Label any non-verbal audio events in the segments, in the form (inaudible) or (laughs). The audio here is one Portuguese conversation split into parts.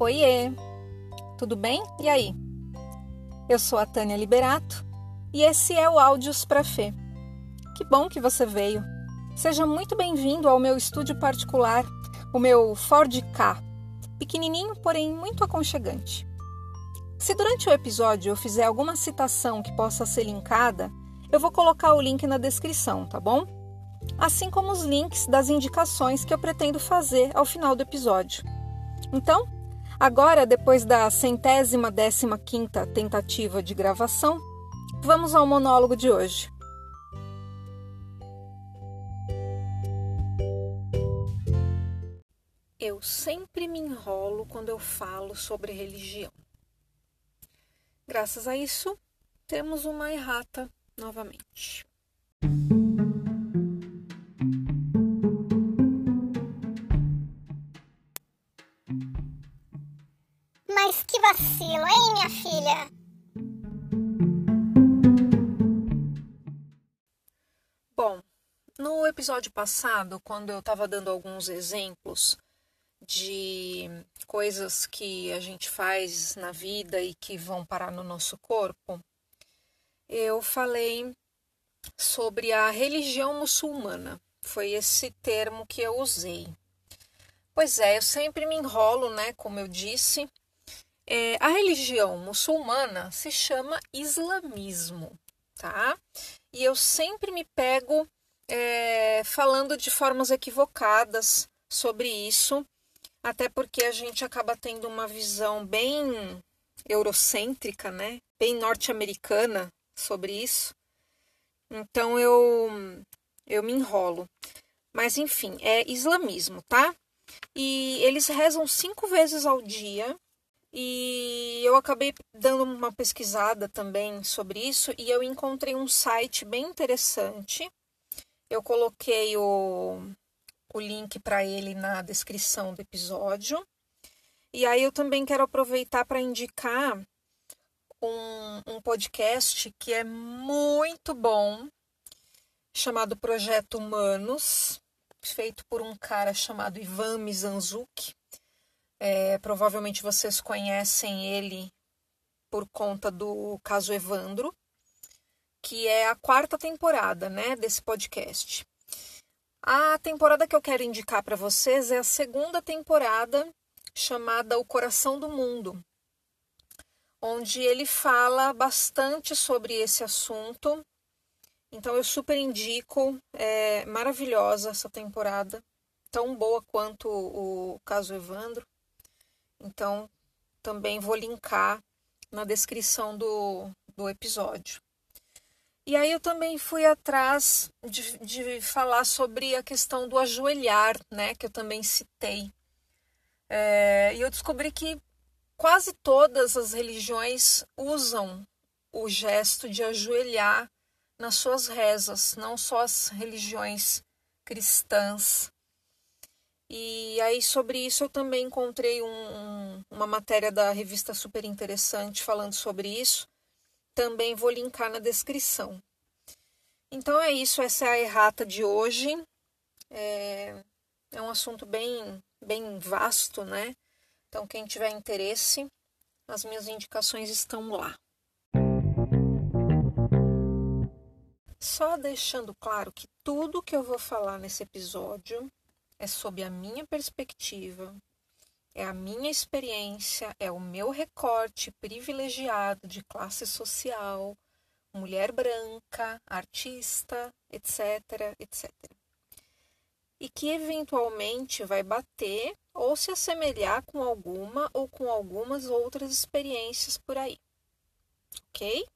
Oiê! Tudo bem? E aí? Eu sou a Tânia Liberato e esse é o Áudios para Fê. Que bom que você veio. Seja muito bem-vindo ao meu estúdio particular, o meu Ford K, pequenininho, porém muito aconchegante. Se durante o episódio eu fizer alguma citação que possa ser linkada, eu vou colocar o link na descrição, tá bom? Assim como os links das indicações que eu pretendo fazer ao final do episódio. Então, agora, depois da centésima décima quinta tentativa de gravação, vamos ao monólogo de hoje. Eu sempre me enrolo quando eu falo sobre religião. Graças a isso, temos uma errata novamente. Mas que vacilo, hein, minha filha? Bom, no episódio passado, quando eu estava dando alguns exemplos de coisas que a gente faz na vida e que vão parar no nosso corpo, eu falei sobre a religião muçulmana. Foi esse termo que eu usei. Pois é, eu sempre me enrolo, né? Como eu disse. É, a religião muçulmana se chama islamismo, tá? E eu sempre me pego é, falando de formas equivocadas sobre isso até porque a gente acaba tendo uma visão bem eurocêntrica, né? Bem norte-americana sobre isso. Então eu eu me enrolo. Mas enfim, é islamismo, tá? E eles rezam cinco vezes ao dia. E eu acabei dando uma pesquisada também sobre isso e eu encontrei um site bem interessante. Eu coloquei o, o link para ele na descrição do episódio. E aí eu também quero aproveitar para indicar um, um podcast que é muito bom, chamado Projeto Humanos, feito por um cara chamado Ivan Mizanzuki. É, provavelmente vocês conhecem ele por conta do caso Evandro, que é a quarta temporada né, desse podcast. A temporada que eu quero indicar para vocês é a segunda temporada chamada O Coração do Mundo, onde ele fala bastante sobre esse assunto. Então eu super indico, é maravilhosa essa temporada, tão boa quanto o caso Evandro. Então também vou linkar na descrição do, do episódio. E aí eu também fui atrás de, de falar sobre a questão do ajoelhar, né, que eu também citei. É, e eu descobri que quase todas as religiões usam o gesto de ajoelhar nas suas rezas, não só as religiões cristãs. E aí sobre isso eu também encontrei um, um, uma matéria da revista super interessante falando sobre isso também vou linkar na descrição. Então é isso, essa é a errata de hoje. É, é um assunto bem, bem vasto, né? Então, quem tiver interesse, as minhas indicações estão lá. Só deixando claro que tudo que eu vou falar nesse episódio é sob a minha perspectiva, é a minha experiência, é o meu recorte privilegiado de classe social, mulher branca, artista, etc, etc. E que eventualmente vai bater ou se assemelhar com alguma ou com algumas outras experiências por aí. Ok?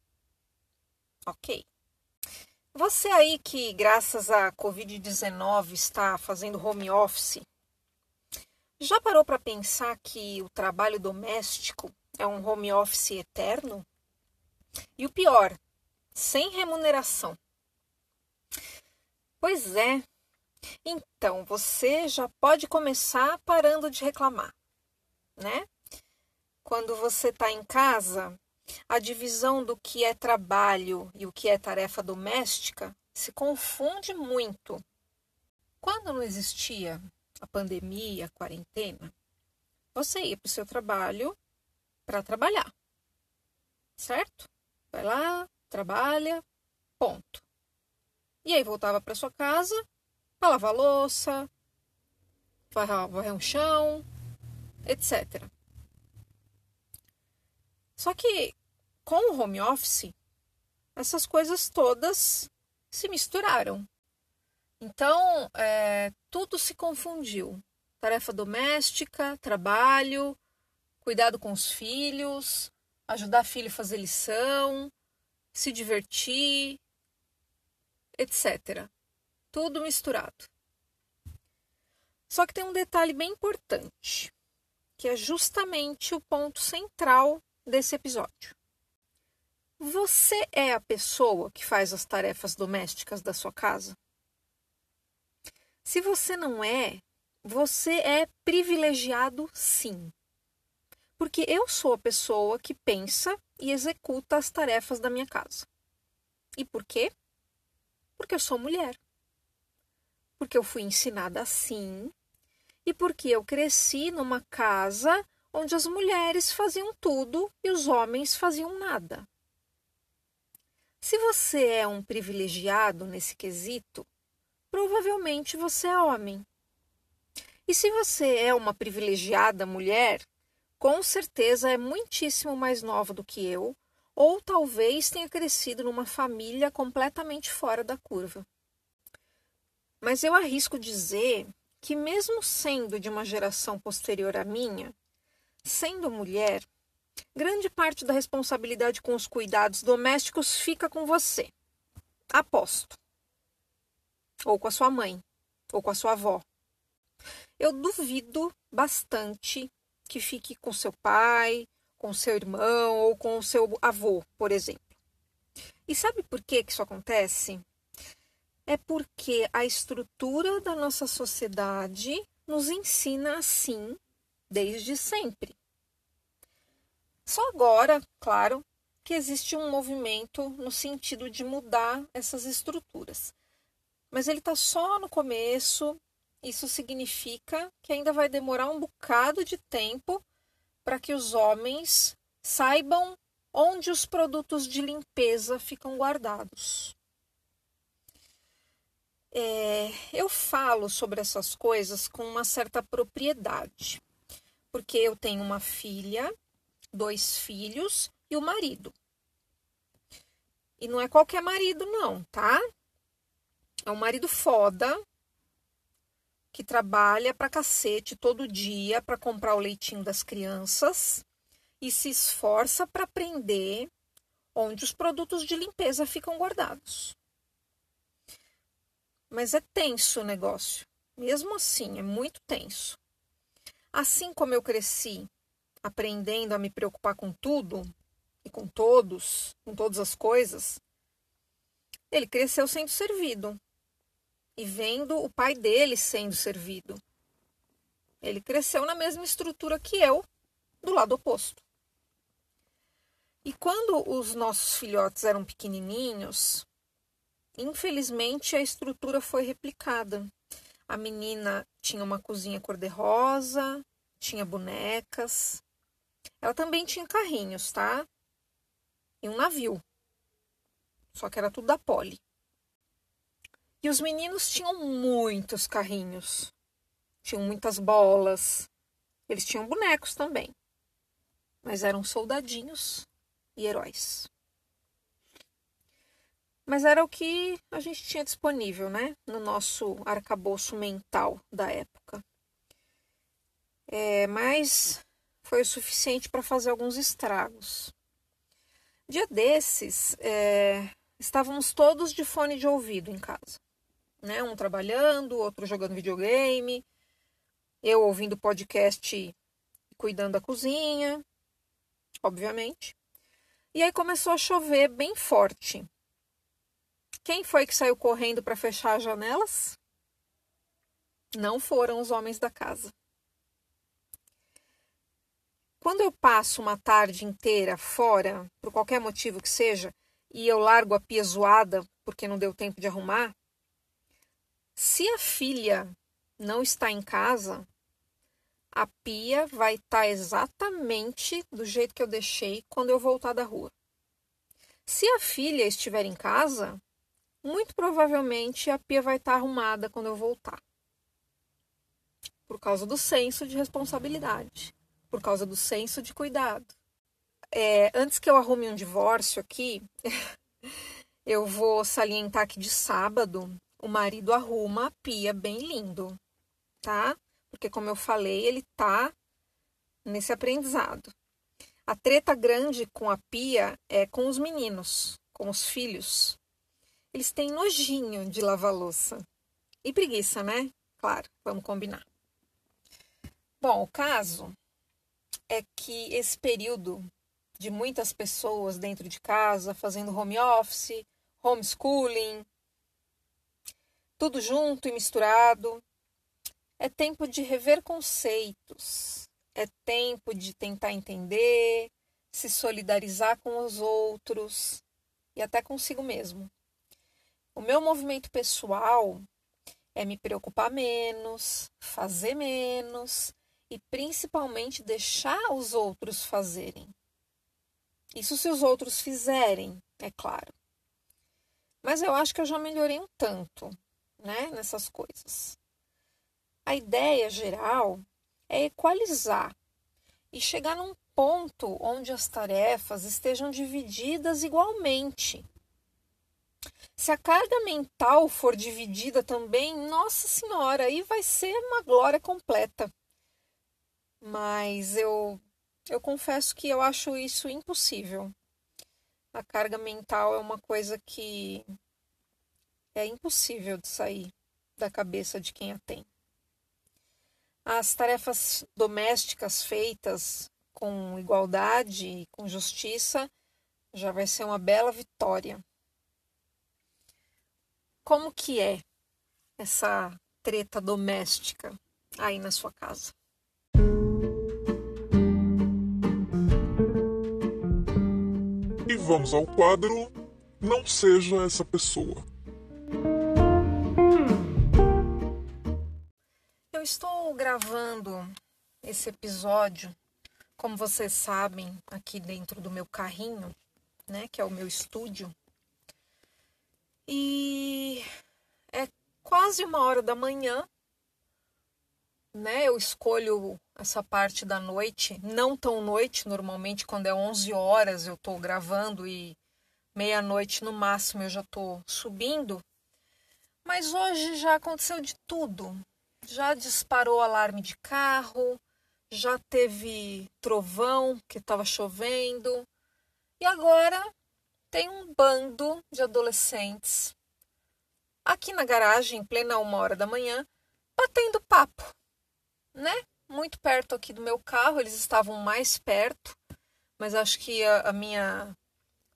Ok. Você aí que, graças à Covid-19, está fazendo home office, já parou para pensar que o trabalho doméstico é um home office eterno? E o pior, sem remuneração. Pois é. Então, você já pode começar parando de reclamar, né? Quando você está em casa, a divisão do que é trabalho e o que é tarefa doméstica se confunde muito. Quando não existia a pandemia, a quarentena, você ia para o seu trabalho para trabalhar. Certo? Vai lá, trabalha, ponto. E aí voltava para sua casa para lavar louça, varrer um chão, etc. Só que com o home office, essas coisas todas se misturaram. Então, é, tudo se confundiu. Tarefa doméstica, trabalho, cuidado com os filhos, ajudar filho a fazer lição, se divertir, etc. Tudo misturado. Só que tem um detalhe bem importante, que é justamente o ponto central desse episódio. Você é a pessoa que faz as tarefas domésticas da sua casa? Se você não é, você é privilegiado sim. Porque eu sou a pessoa que pensa e executa as tarefas da minha casa. E por quê? Porque eu sou mulher. Porque eu fui ensinada assim. E porque eu cresci numa casa onde as mulheres faziam tudo e os homens faziam nada. Se você é um privilegiado nesse quesito, provavelmente você é homem. E se você é uma privilegiada mulher, com certeza é muitíssimo mais nova do que eu, ou talvez tenha crescido numa família completamente fora da curva. Mas eu arrisco dizer que, mesmo sendo de uma geração posterior à minha, sendo mulher, grande parte da responsabilidade com os cuidados domésticos fica com você. Aposto ou com a sua mãe, ou com a sua avó. Eu duvido bastante que fique com seu pai, com seu irmão ou com seu avô, por exemplo. E sabe por que, que isso acontece? É porque a estrutura da nossa sociedade nos ensina assim desde sempre. Só agora, claro, que existe um movimento no sentido de mudar essas estruturas mas ele está só no começo. Isso significa que ainda vai demorar um bocado de tempo para que os homens saibam onde os produtos de limpeza ficam guardados. É, eu falo sobre essas coisas com uma certa propriedade, porque eu tenho uma filha, dois filhos e o marido. E não é qualquer marido, não, tá? É um marido foda que trabalha pra cacete todo dia para comprar o leitinho das crianças e se esforça para aprender onde os produtos de limpeza ficam guardados. Mas é tenso o negócio. Mesmo assim, é muito tenso. Assim como eu cresci aprendendo a me preocupar com tudo e com todos, com todas as coisas, ele cresceu sendo servido e vendo o pai dele sendo servido. Ele cresceu na mesma estrutura que eu, do lado oposto. E quando os nossos filhotes eram pequenininhos, infelizmente a estrutura foi replicada. A menina tinha uma cozinha cor-de-rosa, tinha bonecas. Ela também tinha carrinhos, tá? E um navio. Só que era tudo da Poli. E os meninos tinham muitos carrinhos, tinham muitas bolas, eles tinham bonecos também, mas eram soldadinhos e heróis. Mas era o que a gente tinha disponível, né? No nosso arcabouço mental da época. É, mas foi o suficiente para fazer alguns estragos. Dia desses, é, estávamos todos de fone de ouvido em casa né? Um trabalhando, outro jogando videogame, eu ouvindo podcast e cuidando da cozinha, obviamente. E aí começou a chover bem forte. Quem foi que saiu correndo para fechar as janelas? Não foram os homens da casa. Quando eu passo uma tarde inteira fora, por qualquer motivo que seja, e eu largo a pia zoada porque não deu tempo de arrumar, se a filha não está em casa, a pia vai estar tá exatamente do jeito que eu deixei quando eu voltar da rua. Se a filha estiver em casa, muito provavelmente a pia vai estar tá arrumada quando eu voltar. Por causa do senso de responsabilidade, por causa do senso de cuidado. É, antes que eu arrume um divórcio aqui, (laughs) eu vou salientar que de sábado o marido arruma a pia bem lindo, tá? Porque, como eu falei, ele tá nesse aprendizado. A treta grande com a pia é com os meninos, com os filhos. Eles têm nojinho de lavar louça. E preguiça, né? Claro, vamos combinar. Bom, o caso é que esse período de muitas pessoas dentro de casa, fazendo home office, homeschooling, tudo junto e misturado, é tempo de rever conceitos, é tempo de tentar entender, se solidarizar com os outros e até consigo mesmo. O meu movimento pessoal é me preocupar menos, fazer menos e principalmente deixar os outros fazerem. Isso se os outros fizerem, é claro. Mas eu acho que eu já melhorei um tanto, né, nessas coisas. A ideia geral é equalizar e chegar num ponto onde as tarefas estejam divididas igualmente. Se a carga mental for dividida também, nossa senhora, aí vai ser uma glória completa. Mas eu eu confesso que eu acho isso impossível. A carga mental é uma coisa que é impossível de sair da cabeça de quem a tem. As tarefas domésticas feitas com igualdade e com justiça já vai ser uma bela vitória. Como que é essa treta doméstica aí na sua casa? Vamos ao quadro Não Seja Essa Pessoa. Eu estou gravando esse episódio, como vocês sabem, aqui dentro do meu carrinho, né, que é o meu estúdio. E é quase uma hora da manhã, né? Eu escolho essa parte da noite, não tão noite, normalmente quando é 11 horas eu estou gravando e meia-noite no máximo eu já estou subindo. Mas hoje já aconteceu de tudo já disparou alarme de carro, já teve trovão que estava chovendo. E agora tem um bando de adolescentes aqui na garagem, em plena uma hora da manhã, batendo papo, né? Muito perto aqui do meu carro, eles estavam mais perto, mas acho que a, a minha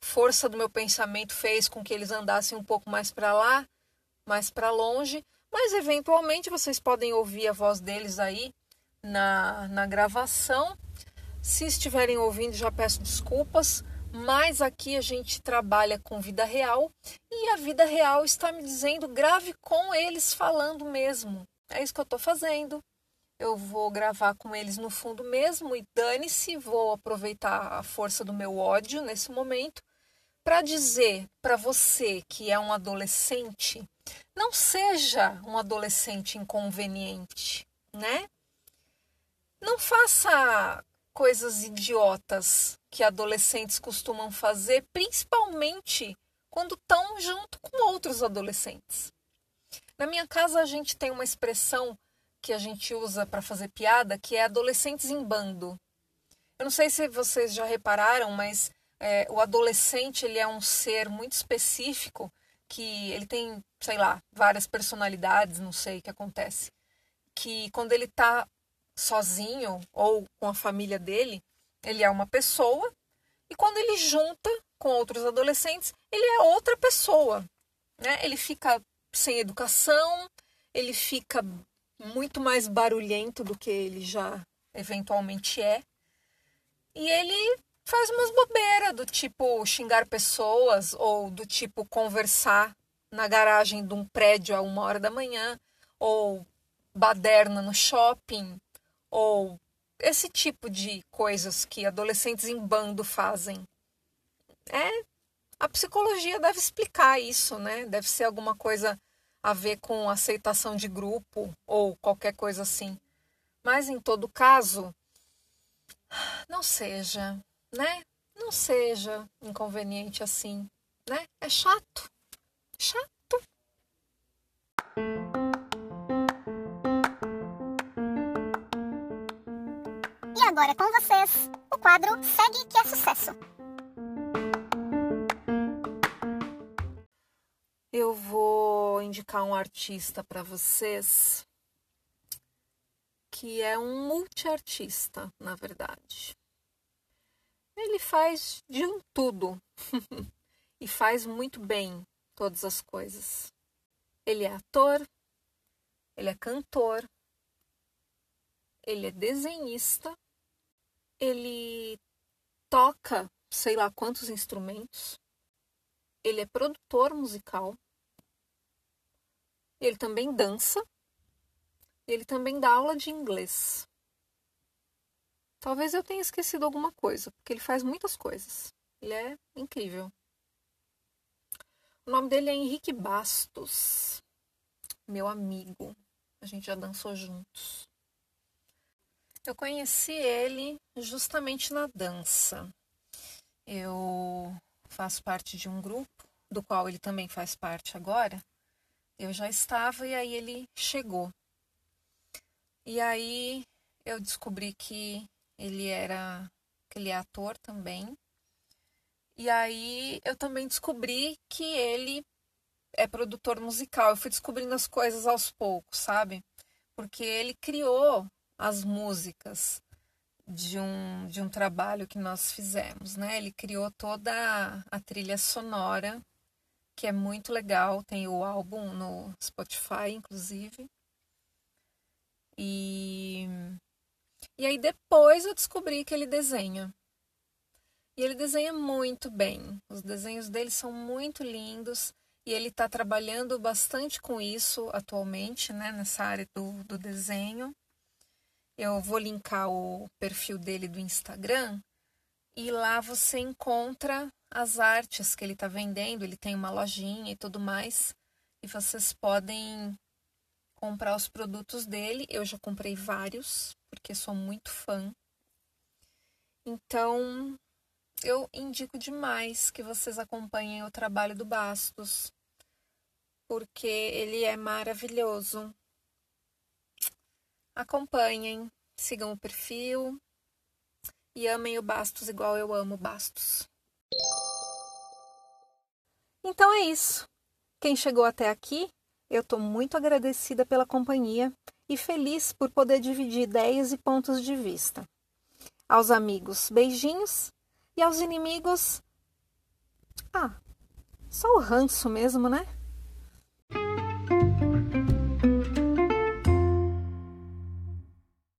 força do meu pensamento fez com que eles andassem um pouco mais para lá, mais para longe. Mas eventualmente vocês podem ouvir a voz deles aí na, na gravação. Se estiverem ouvindo, já peço desculpas, mas aqui a gente trabalha com vida real e a vida real está me dizendo grave com eles falando mesmo. É isso que eu estou fazendo. Eu vou gravar com eles no fundo mesmo e dane-se, vou aproveitar a força do meu ódio nesse momento para dizer para você que é um adolescente não seja um adolescente inconveniente, né? Não faça coisas idiotas que adolescentes costumam fazer, principalmente quando estão junto com outros adolescentes. Na minha casa a gente tem uma expressão que a gente usa para fazer piada, que é adolescentes em bando. Eu não sei se vocês já repararam, mas é, o adolescente ele é um ser muito específico que ele tem, sei lá, várias personalidades, não sei o que acontece. Que quando ele tá sozinho ou com a família dele, ele é uma pessoa, e quando ele junta com outros adolescentes, ele é outra pessoa. Né? Ele fica sem educação, ele fica muito mais barulhento do que ele já eventualmente é. E ele faz umas bobeiras do tipo xingar pessoas ou do tipo conversar na garagem de um prédio a uma hora da manhã ou baderna no shopping ou esse tipo de coisas que adolescentes em bando fazem. É, a psicologia deve explicar isso, né? Deve ser alguma coisa a ver com aceitação de grupo ou qualquer coisa assim. Mas em todo caso, não seja, né? Não seja inconveniente assim, né? É chato. Chato. E agora com vocês, o quadro Segue que é sucesso. Eu vou indicar um artista para vocês que é um multiartista, na verdade. Ele faz de um tudo (laughs) e faz muito bem todas as coisas. Ele é ator, ele é cantor, ele é desenhista, ele toca sei lá quantos instrumentos, ele é produtor musical, ele também dança, ele também dá aula de inglês. Talvez eu tenha esquecido alguma coisa, porque ele faz muitas coisas. Ele é incrível. O nome dele é Henrique Bastos, meu amigo. A gente já dançou juntos. Eu conheci ele justamente na dança. Eu faço parte de um grupo, do qual ele também faz parte agora. Eu já estava e aí ele chegou. E aí eu descobri que ele era que ele é ator também. E aí eu também descobri que ele é produtor musical. Eu fui descobrindo as coisas aos poucos, sabe? Porque ele criou as músicas de um, de um trabalho que nós fizemos, né? Ele criou toda a trilha sonora, que é muito legal, tem o álbum no Spotify, inclusive. E, e aí depois eu descobri que ele desenha. E ele desenha muito bem. Os desenhos dele são muito lindos e ele está trabalhando bastante com isso atualmente, né, nessa área do, do desenho. Eu vou linkar o perfil dele do Instagram e lá você encontra as artes que ele está vendendo. Ele tem uma lojinha e tudo mais. E vocês podem comprar os produtos dele. Eu já comprei vários, porque sou muito fã. Então, eu indico demais que vocês acompanhem o trabalho do Bastos, porque ele é maravilhoso. Acompanhem, sigam o perfil e amem o Bastos igual eu amo Bastos. Então é isso. Quem chegou até aqui, eu estou muito agradecida pela companhia e feliz por poder dividir ideias e pontos de vista. Aos amigos, beijinhos e aos inimigos. Ah, só o ranço mesmo, né?